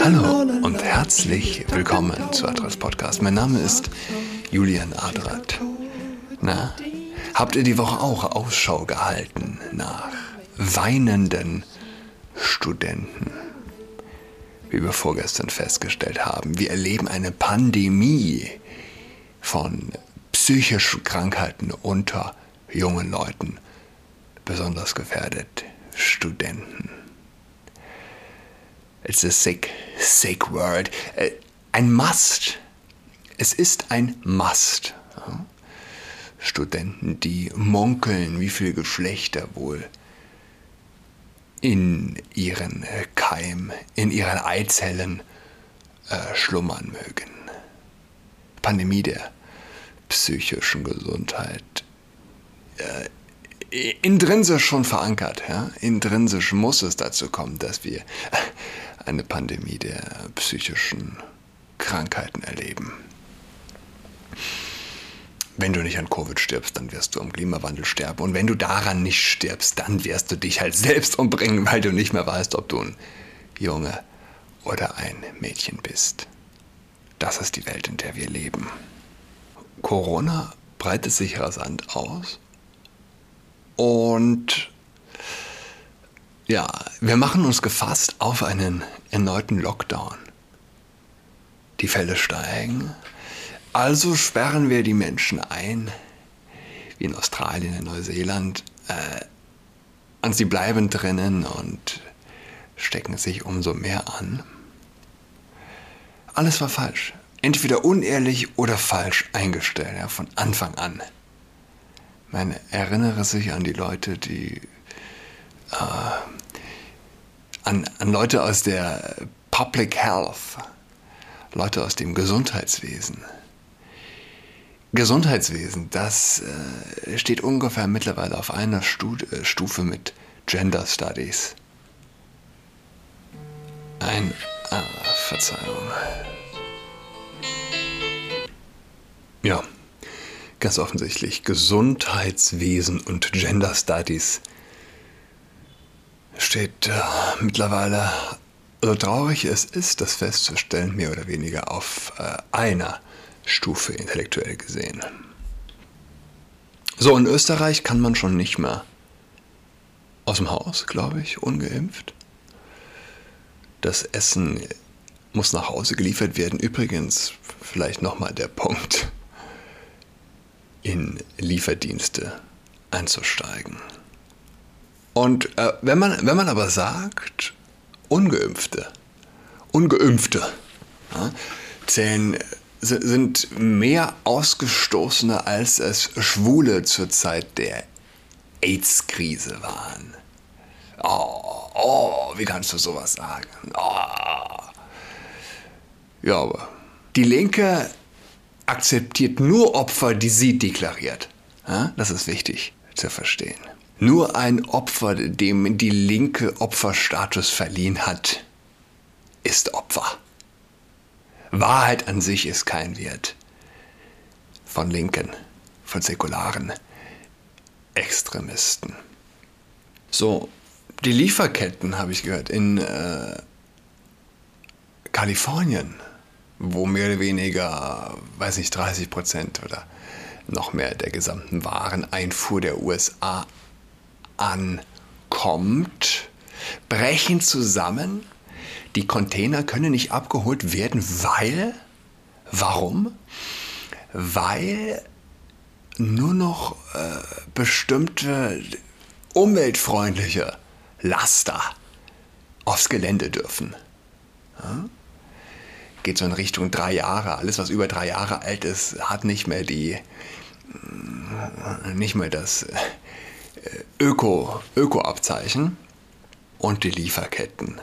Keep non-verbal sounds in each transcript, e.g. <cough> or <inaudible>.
Hallo und herzlich willkommen zu Adras Podcast. Mein Name ist Julian Adrat. Na, habt ihr die Woche auch Ausschau gehalten nach weinenden Studenten? Wie wir vorgestern festgestellt haben, wir erleben eine Pandemie von psychischen Krankheiten unter jungen Leuten, besonders gefährdet Studenten. It's a sick, sick word. Äh, ein Must. Es ist ein Must. Studenten, die munkeln, wie viele Geschlechter wohl in ihren Keim, in ihren Eizellen äh, schlummern mögen. Pandemie der psychischen Gesundheit. Äh, intrinsisch schon verankert. Ja? Intrinsisch muss es dazu kommen, dass wir eine Pandemie der psychischen Krankheiten erleben. Wenn du nicht an Covid stirbst, dann wirst du am Klimawandel sterben. Und wenn du daran nicht stirbst, dann wirst du dich halt <laughs> selbst umbringen, weil du nicht mehr weißt, ob du ein Junge oder ein Mädchen bist. Das ist die Welt, in der wir leben. Corona breitet sich rasant aus und ja, wir machen uns gefasst auf einen erneuten Lockdown. Die Fälle steigen, also sperren wir die Menschen ein, wie in Australien, in Neuseeland, äh, und sie bleiben drinnen und stecken sich umso mehr an. Alles war falsch. Entweder unehrlich oder falsch eingestellt, ja, von Anfang an. Man erinnere sich an die Leute, die äh, an, an Leute aus der Public Health, Leute aus dem Gesundheitswesen. Gesundheitswesen, das äh, steht ungefähr mittlerweile auf einer Stu äh, Stufe mit Gender Studies. Ein, ah, Verzeihung. Ja, ganz offensichtlich Gesundheitswesen und Gender Studies steht äh, mittlerweile, so traurig es ist, das festzustellen, mehr oder weniger auf äh, einer Stufe intellektuell gesehen. So, in Österreich kann man schon nicht mehr aus dem Haus, glaube ich, ungeimpft. Das Essen muss nach Hause geliefert werden. Übrigens, vielleicht nochmal der Punkt, in Lieferdienste einzusteigen. Und äh, wenn, man, wenn man aber sagt, ungeimpfte, ungeimpfte ja, zählen, sind mehr Ausgestoßene, als es Schwule zur Zeit der AIDS-Krise waren. Oh, oh, wie kannst du sowas sagen? Oh. Ja, aber die Linke akzeptiert nur Opfer, die sie deklariert. Ja, das ist wichtig zu verstehen. Nur ein Opfer, dem die Linke Opferstatus verliehen hat, ist Opfer. Wahrheit an sich ist kein Wert. Von Linken, von säkularen Extremisten. So, die Lieferketten, habe ich gehört, in äh, Kalifornien, wo mehr oder weniger, weiß nicht, 30 Prozent oder noch mehr der gesamten Wareneinfuhr der USA ankommt, brechen zusammen. Die Container können nicht abgeholt werden, weil, warum? Weil nur noch äh, bestimmte umweltfreundliche Laster aufs Gelände dürfen. Ja? Geht so in Richtung drei Jahre. Alles, was über drei Jahre alt ist, hat nicht mehr die, nicht mehr das Öko, Öko-Abzeichen und die Lieferketten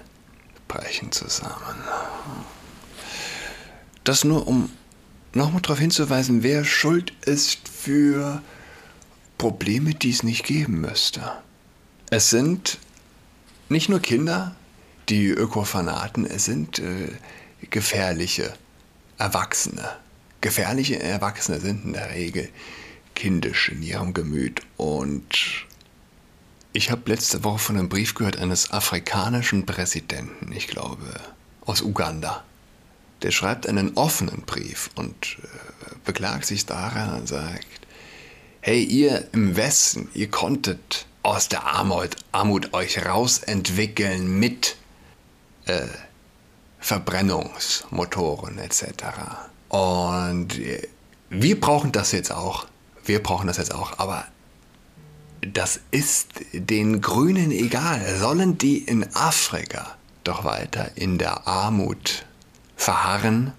brechen zusammen. Das nur, um nochmal darauf hinzuweisen, wer schuld ist für Probleme, die es nicht geben müsste. Es sind nicht nur Kinder, die Ökofanaten, es sind äh, gefährliche Erwachsene. Gefährliche Erwachsene sind in der Regel kindisch in ihrem Gemüt und ich habe letzte Woche von einem Brief gehört eines afrikanischen Präsidenten, ich glaube, aus Uganda. Der schreibt einen offenen Brief und äh, beklagt sich daran und sagt, hey, ihr im Westen, ihr konntet aus der Armut, Armut euch rausentwickeln mit äh, Verbrennungsmotoren etc. Und äh, wir brauchen das jetzt auch. Wir brauchen das jetzt auch, aber das ist den Grünen egal. Sollen die in Afrika doch weiter in der Armut verharren,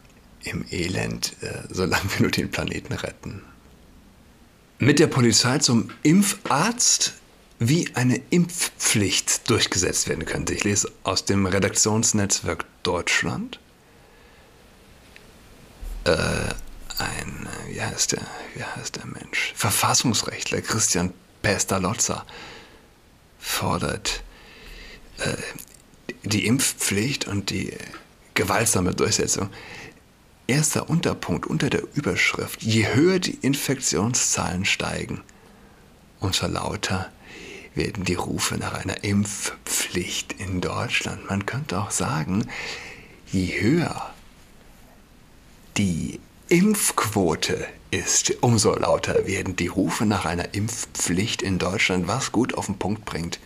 im Elend, äh, solange wir nur den Planeten retten? Mit der Polizei zum Impfarzt, wie eine Impfpflicht durchgesetzt werden könnte. Ich lese aus dem Redaktionsnetzwerk Deutschland. Äh, ein, wie heißt der, wie heißt der Mensch? Verfassungsrechtler Christian Pestalozza fordert äh, die Impfpflicht und die gewaltsame Durchsetzung. Erster Unterpunkt unter der Überschrift. Je höher die Infektionszahlen steigen, umso lauter werden die Rufe nach einer Impfpflicht in Deutschland. Man könnte auch sagen, je höher die Impfquote ist, umso lauter werden die Rufe nach einer Impfpflicht in Deutschland, was gut auf den Punkt bringt.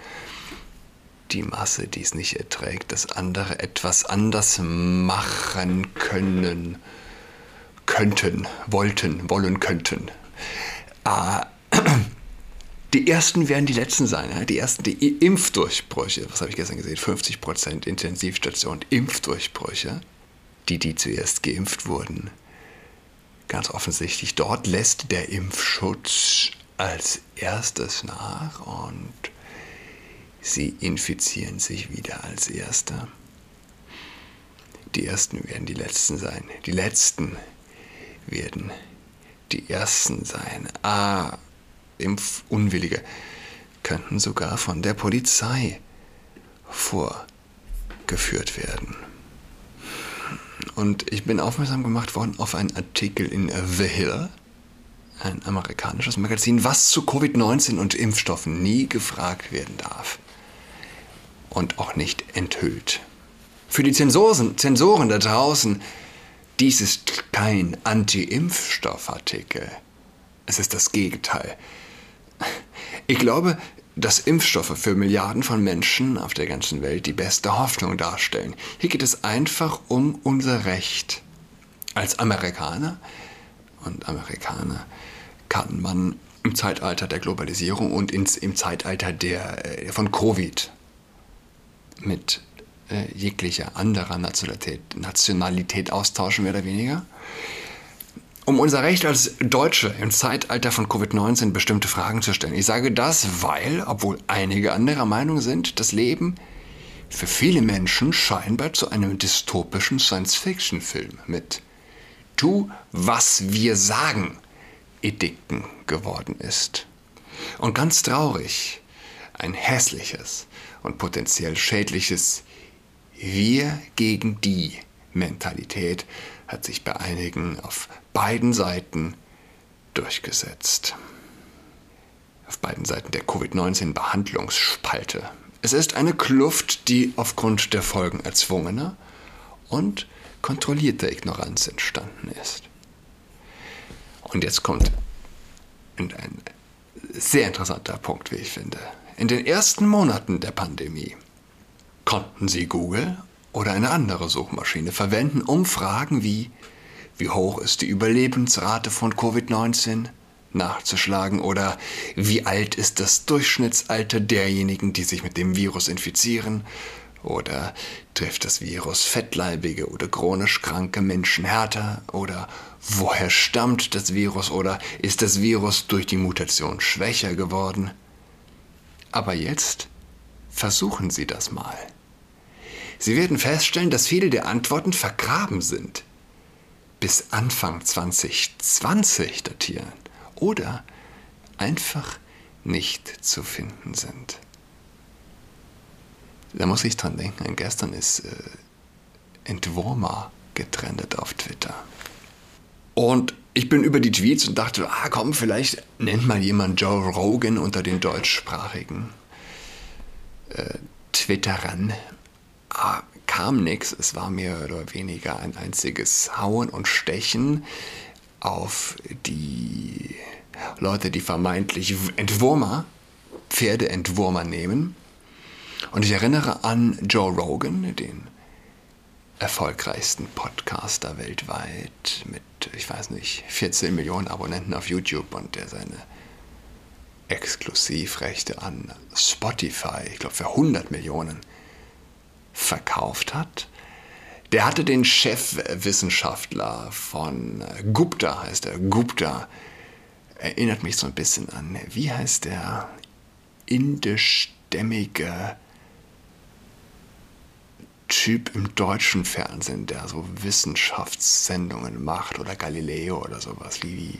Die Masse, die es nicht erträgt, dass andere etwas anders machen können, könnten, wollten, wollen könnten. Ah, <clears throat> die ersten werden die letzten sein. Die ersten, die Impfdurchbrüche, was habe ich gestern gesehen? 50% Intensivstation, Impfdurchbrüche, die, die zuerst geimpft wurden Ganz offensichtlich, dort lässt der Impfschutz als erstes nach und sie infizieren sich wieder als Erster. Die Ersten werden die Letzten sein. Die Letzten werden die Ersten sein. Ah, Impfunwillige könnten sogar von der Polizei vorgeführt werden. Und ich bin aufmerksam gemacht worden auf einen Artikel in The Hill, ein amerikanisches Magazin, was zu Covid-19 und Impfstoffen nie gefragt werden darf. Und auch nicht enthüllt. Für die Zensoren, Zensoren da draußen, dies ist kein Anti-Impfstoffartikel. Es ist das Gegenteil. Ich glaube, dass Impfstoffe für Milliarden von Menschen auf der ganzen Welt die beste Hoffnung darstellen. Hier geht es einfach um unser Recht. Als Amerikaner und Amerikaner kann man im Zeitalter der Globalisierung und ins, im Zeitalter der, äh, von Covid mit äh, jeglicher anderer Nationalität, Nationalität austauschen, mehr oder weniger um unser Recht als Deutsche im Zeitalter von Covid-19 bestimmte Fragen zu stellen. Ich sage das, weil, obwohl einige anderer Meinung sind, das Leben für viele Menschen scheinbar zu einem dystopischen Science-Fiction-Film mit Tu, was wir sagen, Edikten geworden ist. Und ganz traurig, ein hässliches und potenziell schädliches Wir gegen die Mentalität hat sich bei einigen auf beiden Seiten durchgesetzt. Auf beiden Seiten der Covid-19-Behandlungsspalte. Es ist eine Kluft, die aufgrund der Folgen erzwungener und kontrollierter Ignoranz entstanden ist. Und jetzt kommt ein sehr interessanter Punkt, wie ich finde. In den ersten Monaten der Pandemie konnten Sie Google oder eine andere Suchmaschine verwenden, um Fragen wie wie hoch ist die Überlebensrate von Covid-19 nachzuschlagen oder wie alt ist das Durchschnittsalter derjenigen, die sich mit dem Virus infizieren oder trifft das Virus fettleibige oder chronisch kranke Menschen härter oder woher stammt das Virus oder ist das Virus durch die Mutation schwächer geworden. Aber jetzt versuchen Sie das mal. Sie werden feststellen, dass viele der Antworten vergraben sind, bis Anfang 2020 datieren oder einfach nicht zu finden sind. Da muss ich dran denken, gestern ist äh, Entwurmer getrendet auf Twitter. Und ich bin über die Tweets und dachte, ah komm, vielleicht nennt mal jemand Joe Rogan unter den deutschsprachigen. äh, Twittern ah, kam nichts. Es war mehr oder weniger ein einziges Hauen und Stechen auf die Leute, die vermeintlich Entwurmer, Pferdeentwurmer nehmen. Und ich erinnere an Joe Rogan, den erfolgreichsten Podcaster weltweit mit, ich weiß nicht, 14 Millionen Abonnenten auf YouTube und der seine Exklusivrechte an Spotify, ich glaube für 100 Millionen, verkauft hat. Der hatte den Chefwissenschaftler von Gupta, heißt er, Gupta, erinnert mich so ein bisschen an, wie heißt der indischstämmige Typ im deutschen Fernsehen, der so Wissenschaftssendungen macht oder Galileo oder sowas. Wie, wie,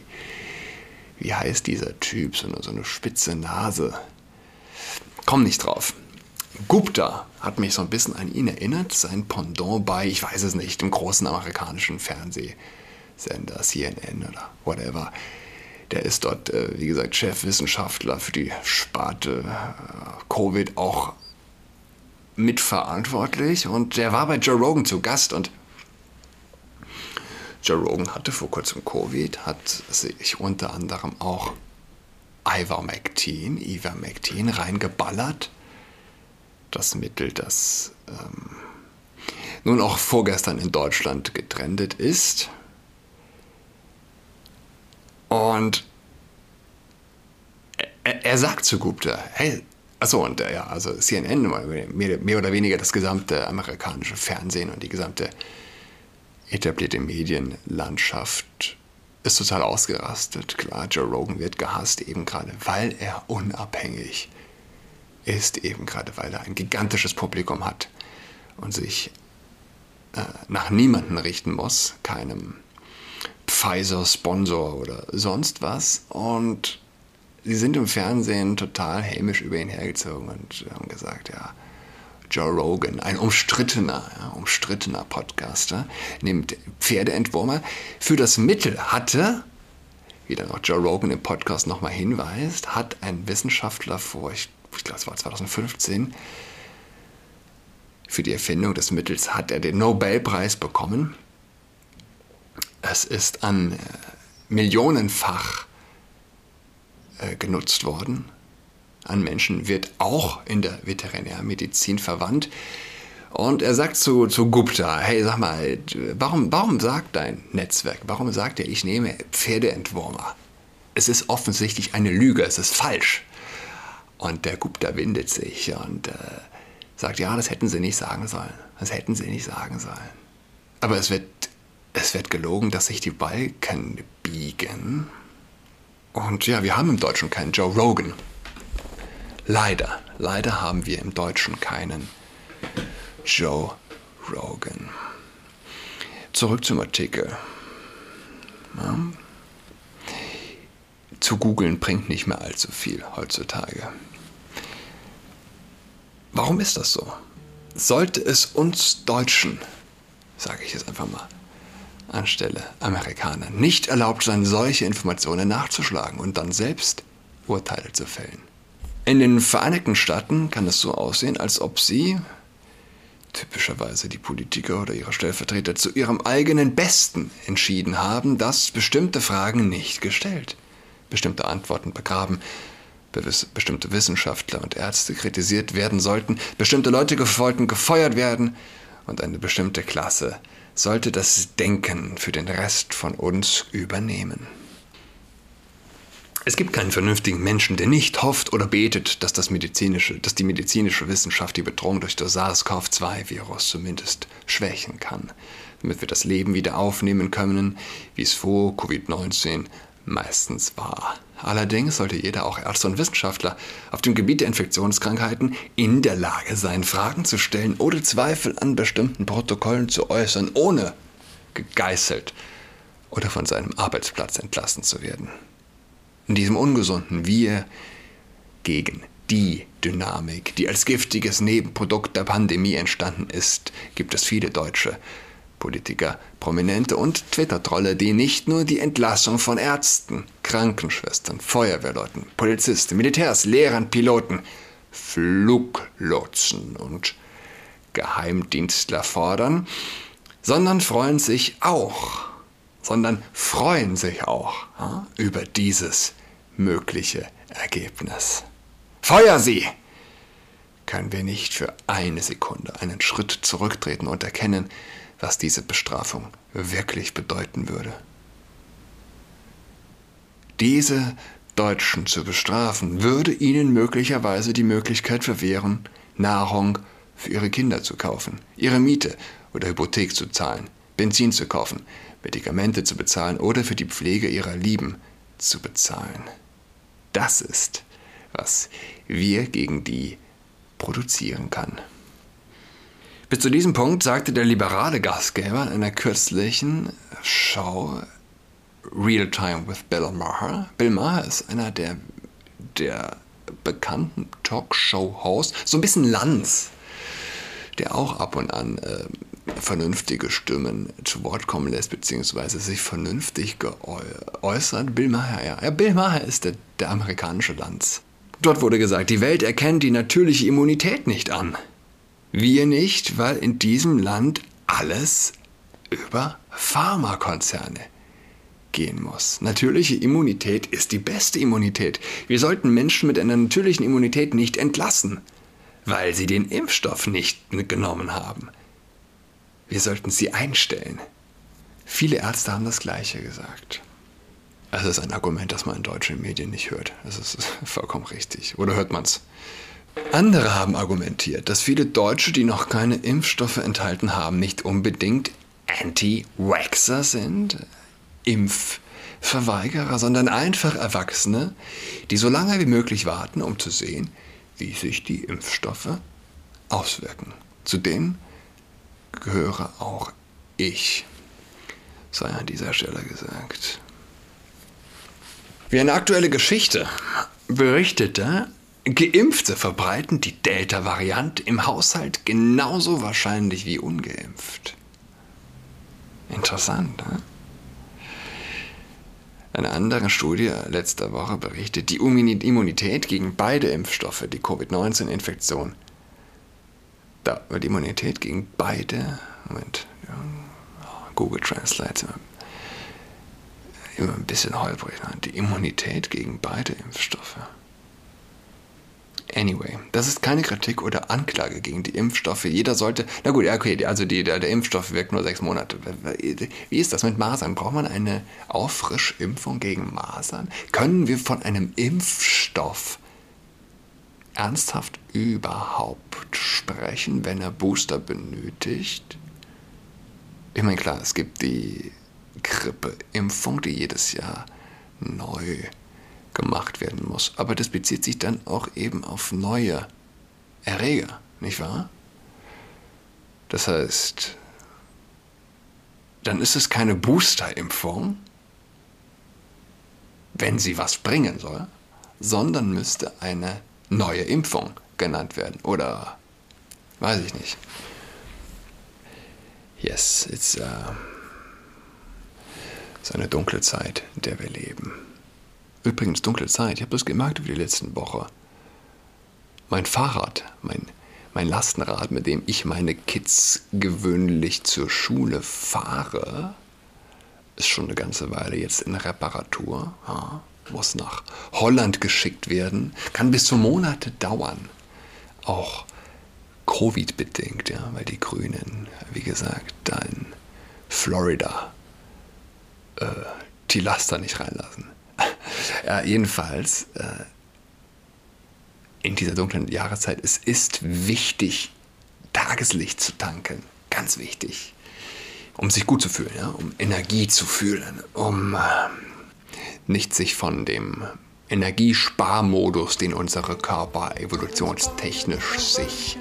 wie heißt dieser Typ? So eine, so eine spitze Nase. Komm nicht drauf. Gupta hat mich so ein bisschen an ihn erinnert, sein Pendant bei, ich weiß es nicht, dem großen amerikanischen Fernsehsender CNN oder whatever. Der ist dort, äh, wie gesagt, Chefwissenschaftler für die Sparte äh, Covid auch mitverantwortlich und der war bei Joe Rogan zu Gast und Joe Rogan hatte vor kurzem Covid, hat sich unter anderem auch Ivermectin, Ivermectin reingeballert. Das Mittel, das ähm, nun auch vorgestern in Deutschland getrendet ist. Und er, er sagt zu Gupta, hey, achso, und äh, ja, also CNN, mehr, mehr oder weniger das gesamte amerikanische Fernsehen und die gesamte etablierte Medienlandschaft ist total ausgerastet. Klar, Joe Rogan wird gehasst, eben gerade weil er unabhängig ist, eben gerade weil er ein gigantisches Publikum hat und sich äh, nach niemanden richten muss, keinem Pfizer-Sponsor oder sonst was. Und sie sind im Fernsehen total hämisch über ihn hergezogen und haben gesagt, ja, Joe Rogan, ein umstrittener, ja, umstrittener Podcaster, nimmt Pferdeentwurmer für das Mittel hatte, wie dann auch Joe Rogan im Podcast nochmal hinweist, hat ein Wissenschaftler vor, ich, ich glaube es war 2015, für die Erfindung des Mittels hat er den Nobelpreis bekommen es ist an äh, millionenfach äh, genutzt worden. An Menschen wird auch in der Veterinärmedizin verwandt. Und er sagt zu, zu Gupta, hey, sag mal, warum, warum sagt dein Netzwerk, warum sagt er, ich nehme Pferdeentwurmer? Es ist offensichtlich eine Lüge, es ist falsch. Und der Gupta windet sich und äh, sagt, ja, das hätten sie nicht sagen sollen. Das hätten sie nicht sagen sollen. Aber es wird es wird gelogen, dass sich die Balken biegen. Und ja, wir haben im Deutschen keinen Joe Rogan. Leider, leider haben wir im Deutschen keinen Joe Rogan. Zurück zum Artikel. Ja. Zu googeln bringt nicht mehr allzu viel heutzutage. Warum ist das so? Sollte es uns Deutschen, sage ich jetzt einfach mal, anstelle Amerikaner nicht erlaubt sein, solche Informationen nachzuschlagen und dann selbst Urteile zu fällen. In den Vereinigten Staaten kann es so aussehen, als ob sie, typischerweise die Politiker oder ihre Stellvertreter, zu ihrem eigenen Besten entschieden haben, dass bestimmte Fragen nicht gestellt, bestimmte Antworten begraben, bestimmte Wissenschaftler und Ärzte kritisiert werden sollten, bestimmte Leute wollten gefeuert werden und eine bestimmte Klasse sollte das Denken für den Rest von uns übernehmen. Es gibt keinen vernünftigen Menschen, der nicht hofft oder betet, dass, das medizinische, dass die medizinische Wissenschaft die Bedrohung durch das SARS-CoV-2-Virus zumindest schwächen kann, damit wir das Leben wieder aufnehmen können, wie es vor Covid-19 meistens war. Allerdings sollte jeder, auch Ärzte und Wissenschaftler, auf dem Gebiet der Infektionskrankheiten in der Lage sein, Fragen zu stellen oder Zweifel an bestimmten Protokollen zu äußern, ohne gegeißelt oder von seinem Arbeitsplatz entlassen zu werden. In diesem ungesunden Wir gegen die Dynamik, die als giftiges Nebenprodukt der Pandemie entstanden ist, gibt es viele Deutsche, Politiker, Prominente und Twitter-Trolle, die nicht nur die Entlassung von Ärzten, Krankenschwestern, Feuerwehrleuten, Polizisten, Militärs, Lehrern, Piloten Fluglotsen und Geheimdienstler fordern, sondern freuen sich auch, sondern freuen sich auch ja, über dieses mögliche Ergebnis. Feuer sie! Können wir nicht für eine Sekunde einen Schritt zurücktreten und erkennen, was diese Bestrafung wirklich bedeuten würde? Diese Deutschen zu bestrafen, würde ihnen möglicherweise die Möglichkeit verwehren, Nahrung für ihre Kinder zu kaufen, ihre Miete oder Hypothek zu zahlen, Benzin zu kaufen, Medikamente zu bezahlen oder für die Pflege ihrer Lieben zu bezahlen. Das ist, was wir gegen die produzieren kann. Bis zu diesem Punkt sagte der liberale Gastgeber in einer kürzlichen Show Real Time with Bill Maher. Bill Maher ist einer der, der bekannten Talkshow-Hosts, so ein bisschen Lanz, der auch ab und an äh, vernünftige Stimmen zu Wort kommen lässt, beziehungsweise sich vernünftig geäußert. Bill Maher, ja. ja Bill Maher ist der, der amerikanische Lanz. Dort wurde gesagt, die Welt erkennt die natürliche Immunität nicht an. Wir nicht, weil in diesem Land alles über Pharmakonzerne gehen muss. Natürliche Immunität ist die beste Immunität. Wir sollten Menschen mit einer natürlichen Immunität nicht entlassen, weil sie den Impfstoff nicht genommen haben. Wir sollten sie einstellen. Viele Ärzte haben das Gleiche gesagt. Es ist ein Argument, das man in deutschen Medien nicht hört. Das ist <laughs> vollkommen richtig. Oder hört man es? Andere haben argumentiert, dass viele Deutsche, die noch keine Impfstoffe enthalten haben, nicht unbedingt Anti-Waxer sind, Impfverweigerer, sondern einfach Erwachsene, die so lange wie möglich warten, um zu sehen, wie sich die Impfstoffe auswirken. Zu denen gehöre auch ich, sei an dieser Stelle gesagt. Wie eine aktuelle Geschichte berichtete, Geimpfte verbreiten die Delta-Variante im Haushalt genauso wahrscheinlich wie ungeimpft. Interessant, ne? Eine andere Studie letzter Woche berichtet, die Immunität gegen beide Impfstoffe, die Covid-19-Infektion, da wird die Immunität gegen beide, Moment, Google Translate, immer ein bisschen holprig, ne? die Immunität gegen beide Impfstoffe. Anyway, das ist keine Kritik oder Anklage gegen die Impfstoffe. Jeder sollte, na gut, okay, also die, der, der Impfstoff wirkt nur sechs Monate. Wie ist das mit Masern? Braucht man eine Auffrischimpfung gegen Masern? Können wir von einem Impfstoff ernsthaft überhaupt sprechen, wenn er Booster benötigt? Ich meine, klar, es gibt die Grippeimpfung, die jedes Jahr neu gemacht werden muss. Aber das bezieht sich dann auch eben auf neue Erreger, nicht wahr? Das heißt, dann ist es keine Boosterimpfung, wenn sie was bringen soll, sondern müsste eine neue Impfung genannt werden. Oder weiß ich nicht. Yes, it's uh, ist eine dunkle Zeit, in der wir leben. Übrigens, dunkle Zeit, ich habe das gemerkt über die letzten Woche. Mein Fahrrad, mein, mein Lastenrad, mit dem ich meine Kids gewöhnlich zur Schule fahre, ist schon eine ganze Weile jetzt in Reparatur. Ja, muss nach Holland geschickt werden, kann bis zu Monate dauern. Auch Covid-bedingt, ja, weil die Grünen, wie gesagt, da in Florida äh, die Laster nicht reinlassen. Ja, jedenfalls, äh, in dieser dunklen Jahreszeit, es ist wichtig, Tageslicht zu tanken. Ganz wichtig. Um sich gut zu fühlen, ja? um Energie zu fühlen, um äh, nicht sich von dem Energiesparmodus, den unsere Körper evolutionstechnisch sich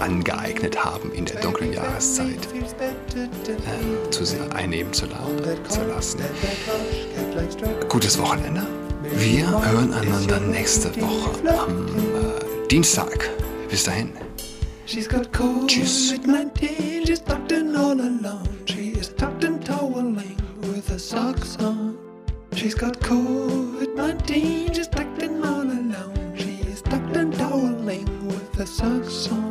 angeeignet haben in der dunklen Jahreszeit, äh, zu sehr einnehmen zu, zu lassen. Gutes Wochenende. Wir hören einander nächste Woche am äh, Dienstag. Bis dahin. She's got Tschüss. She's tucked in all alone. She is tucked in toweling with her socks on. She's got COVID-19. sucks on.